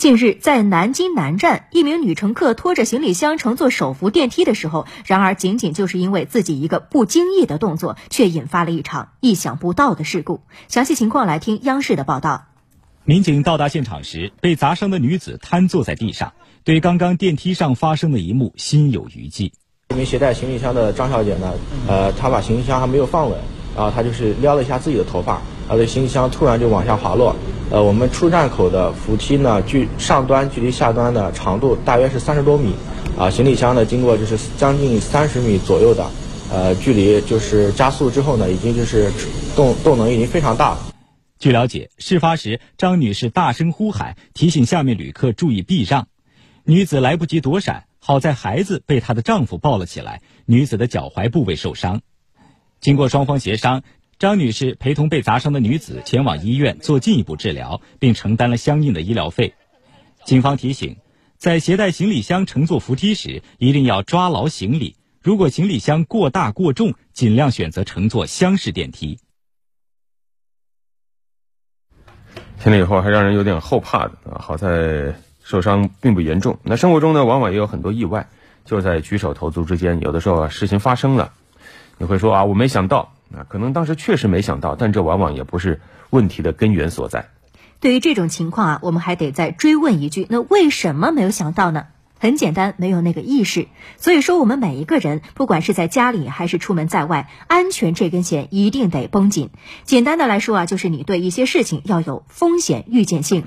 近日，在南京南站，一名女乘客拖着行李箱乘坐手扶电梯的时候，然而仅仅就是因为自己一个不经意的动作，却引发了一场意想不到的事故。详细情况来听央视的报道。民警到达现场时，被砸伤的女子瘫坐在地上，对刚刚电梯上发生的一幕心有余悸。一名携带行李箱的张小姐呢，呃，她把行李箱还没有放稳，然后她就是撩了一下自己的头发。啊，这行李箱突然就往下滑落。呃，我们出站口的扶梯呢，距上端距离下端的长度大约是三十多米。啊，行李箱呢，经过就是将近三十米左右的呃距离，就是加速之后呢，已经就是动动能已经非常大了。据了解，事发时张女士大声呼喊，提醒下面旅客注意避让。女子来不及躲闪，好在孩子被她的丈夫抱了起来，女子的脚踝部位受伤。经过双方协商。张女士陪同被砸伤的女子前往医院做进一步治疗，并承担了相应的医疗费。警方提醒，在携带行李箱乘坐扶梯时，一定要抓牢行李。如果行李箱过大过重，尽量选择乘坐厢式电梯。听了以后还让人有点后怕的啊！好在受伤并不严重。那生活中呢，往往也有很多意外，就在举手投足之间。有的时候啊，事情发生了，你会说啊，我没想到。那可能当时确实没想到，但这往往也不是问题的根源所在。对于这种情况啊，我们还得再追问一句：那为什么没有想到呢？很简单，没有那个意识。所以说，我们每一个人，不管是在家里还是出门在外，安全这根弦一定得绷紧。简单的来说啊，就是你对一些事情要有风险预见性。